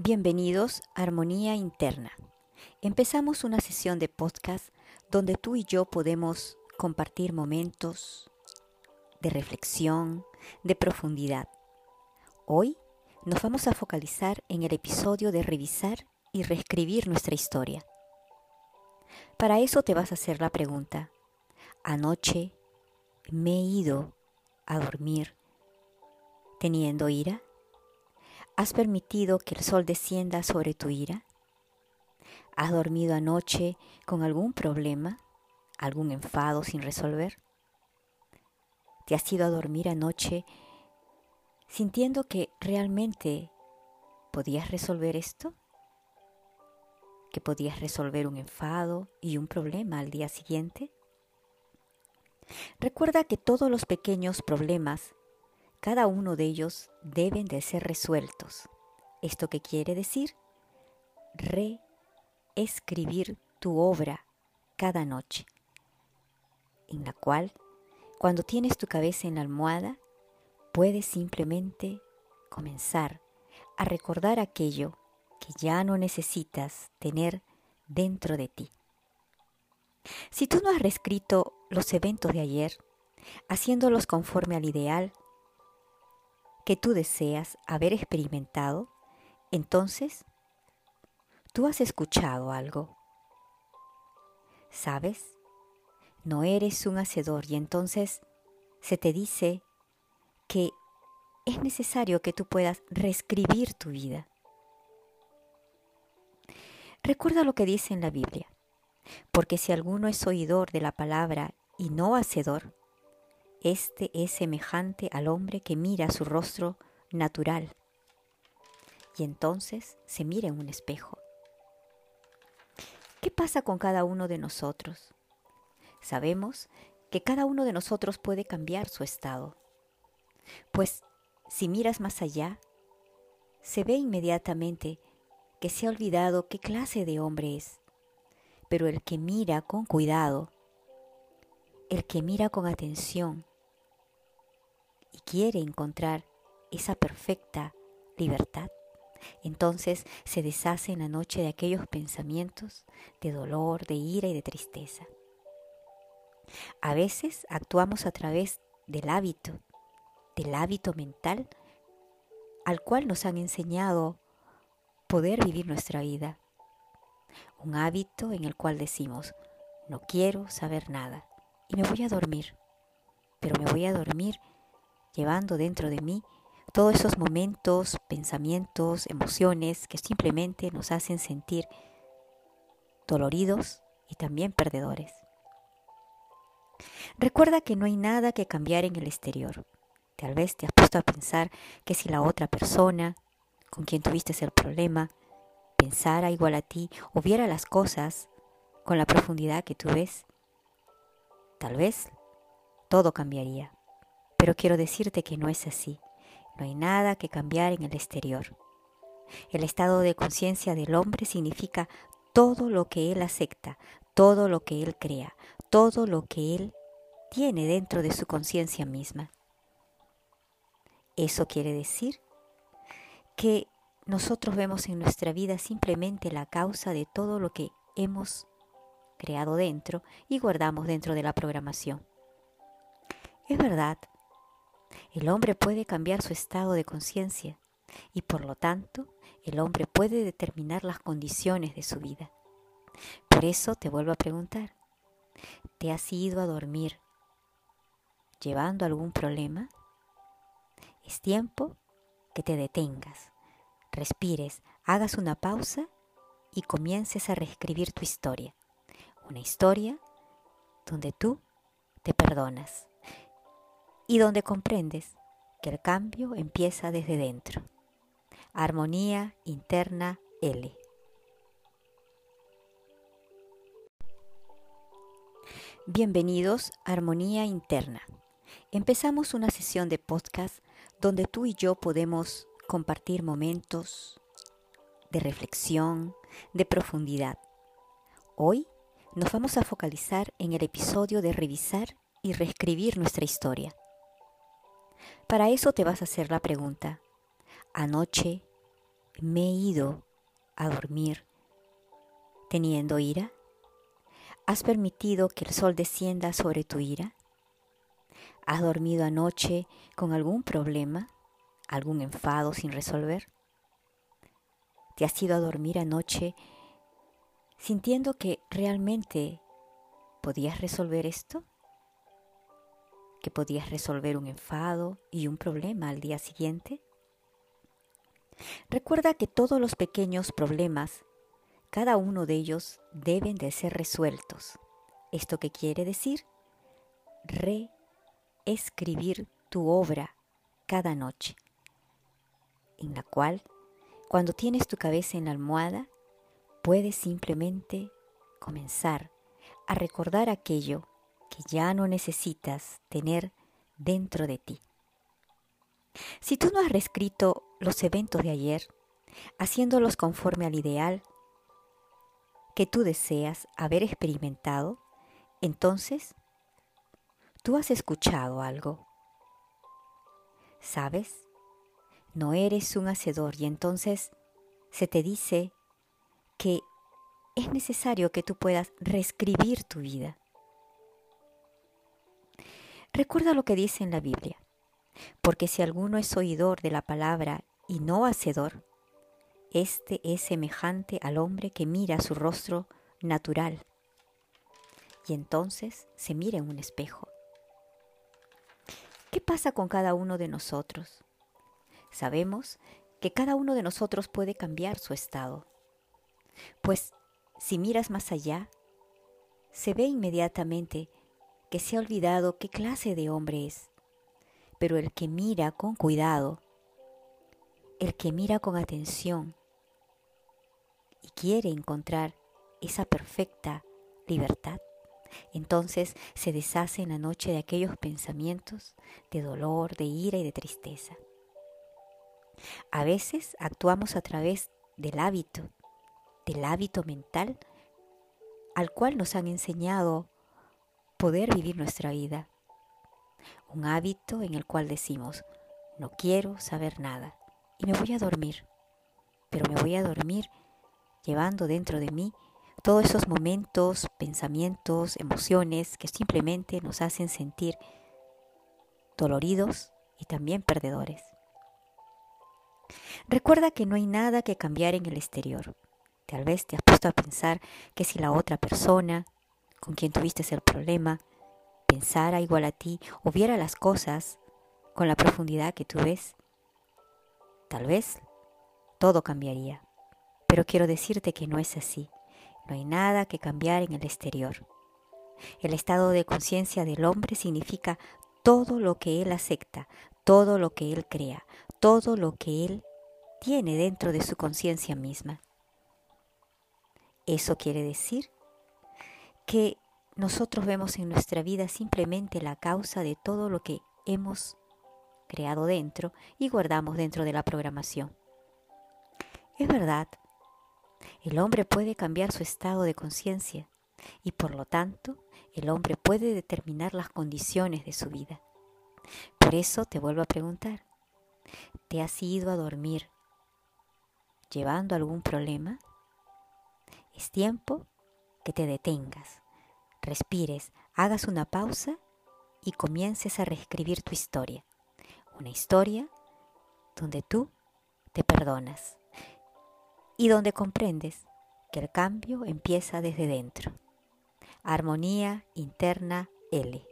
Bienvenidos a Armonía Interna. Empezamos una sesión de podcast donde tú y yo podemos compartir momentos de reflexión, de profundidad. Hoy nos vamos a focalizar en el episodio de revisar y reescribir nuestra historia. Para eso te vas a hacer la pregunta, ¿anoche me he ido a dormir teniendo ira? ¿Has permitido que el sol descienda sobre tu ira? ¿Has dormido anoche con algún problema, algún enfado sin resolver? ¿Te has ido a dormir anoche sintiendo que realmente podías resolver esto? ¿Que podías resolver un enfado y un problema al día siguiente? Recuerda que todos los pequeños problemas cada uno de ellos deben de ser resueltos. ¿Esto qué quiere decir? Reescribir tu obra cada noche, en la cual, cuando tienes tu cabeza en la almohada, puedes simplemente comenzar a recordar aquello que ya no necesitas tener dentro de ti. Si tú no has reescrito los eventos de ayer, haciéndolos conforme al ideal, que tú deseas haber experimentado, entonces tú has escuchado algo. ¿Sabes? No eres un hacedor y entonces se te dice que es necesario que tú puedas reescribir tu vida. Recuerda lo que dice en la Biblia, porque si alguno es oidor de la palabra y no hacedor, este es semejante al hombre que mira su rostro natural y entonces se mira en un espejo. ¿Qué pasa con cada uno de nosotros? Sabemos que cada uno de nosotros puede cambiar su estado, pues si miras más allá, se ve inmediatamente que se ha olvidado qué clase de hombre es, pero el que mira con cuidado, el que mira con atención, y quiere encontrar esa perfecta libertad, entonces se deshace en la noche de aquellos pensamientos de dolor, de ira y de tristeza. A veces actuamos a través del hábito, del hábito mental al cual nos han enseñado poder vivir nuestra vida. Un hábito en el cual decimos, no quiero saber nada y me voy a dormir, pero me voy a dormir llevando dentro de mí todos esos momentos, pensamientos, emociones que simplemente nos hacen sentir doloridos y también perdedores. Recuerda que no hay nada que cambiar en el exterior. Tal vez te has puesto a pensar que si la otra persona con quien tuviste el problema pensara igual a ti o viera las cosas con la profundidad que tú ves, tal vez todo cambiaría. Pero quiero decirte que no es así. No hay nada que cambiar en el exterior. El estado de conciencia del hombre significa todo lo que él acepta, todo lo que él crea, todo lo que él tiene dentro de su conciencia misma. Eso quiere decir que nosotros vemos en nuestra vida simplemente la causa de todo lo que hemos creado dentro y guardamos dentro de la programación. Es verdad el hombre puede cambiar su estado de conciencia y por lo tanto el hombre puede determinar las condiciones de su vida. Por eso te vuelvo a preguntar, ¿te has ido a dormir llevando algún problema? Es tiempo que te detengas, respires, hagas una pausa y comiences a reescribir tu historia. Una historia donde tú te perdonas y donde comprendes que el cambio empieza desde dentro. Armonía interna L. Bienvenidos a Armonía Interna. Empezamos una sesión de podcast donde tú y yo podemos compartir momentos de reflexión, de profundidad. Hoy nos vamos a focalizar en el episodio de revisar y reescribir nuestra historia. Para eso te vas a hacer la pregunta, ¿anoche me he ido a dormir teniendo ira? ¿Has permitido que el sol descienda sobre tu ira? ¿Has dormido anoche con algún problema, algún enfado sin resolver? ¿Te has ido a dormir anoche sintiendo que realmente podías resolver esto? ¿Que podías resolver un enfado y un problema al día siguiente? Recuerda que todos los pequeños problemas, cada uno de ellos deben de ser resueltos. ¿Esto qué quiere decir? Reescribir tu obra cada noche, en la cual, cuando tienes tu cabeza en la almohada, puedes simplemente comenzar a recordar aquello que ya no necesitas tener dentro de ti. Si tú no has reescrito los eventos de ayer, haciéndolos conforme al ideal que tú deseas haber experimentado, entonces tú has escuchado algo. ¿Sabes? No eres un hacedor y entonces se te dice que es necesario que tú puedas reescribir tu vida. Recuerda lo que dice en la Biblia, porque si alguno es oidor de la palabra y no hacedor, este es semejante al hombre que mira su rostro natural y entonces se mira en un espejo. ¿Qué pasa con cada uno de nosotros? Sabemos que cada uno de nosotros puede cambiar su estado, pues si miras más allá, se ve inmediatamente que se ha olvidado qué clase de hombre es, pero el que mira con cuidado el que mira con atención y quiere encontrar esa perfecta libertad, entonces se deshace en la noche de aquellos pensamientos de dolor, de ira y de tristeza. A veces actuamos a través del hábito, del hábito mental al cual nos han enseñado poder vivir nuestra vida. Un hábito en el cual decimos, no quiero saber nada, y me voy a dormir. Pero me voy a dormir llevando dentro de mí todos esos momentos, pensamientos, emociones que simplemente nos hacen sentir doloridos y también perdedores. Recuerda que no hay nada que cambiar en el exterior. Tal vez te has puesto a pensar que si la otra persona con quien tuviste el problema pensara igual a ti o viera las cosas con la profundidad que tú ves, Tal vez todo cambiaría, pero quiero decirte que no es así. No hay nada que cambiar en el exterior. El estado de conciencia del hombre significa todo lo que él acepta, todo lo que él crea, todo lo que él tiene dentro de su conciencia misma. Eso quiere decir que nosotros vemos en nuestra vida simplemente la causa de todo lo que hemos creado dentro y guardamos dentro de la programación. Es verdad, el hombre puede cambiar su estado de conciencia y por lo tanto el hombre puede determinar las condiciones de su vida. Por eso te vuelvo a preguntar, ¿te has ido a dormir llevando algún problema? Es tiempo que te detengas, respires, hagas una pausa y comiences a reescribir tu historia una historia donde tú te perdonas y donde comprendes que el cambio empieza desde dentro. Armonía interna L.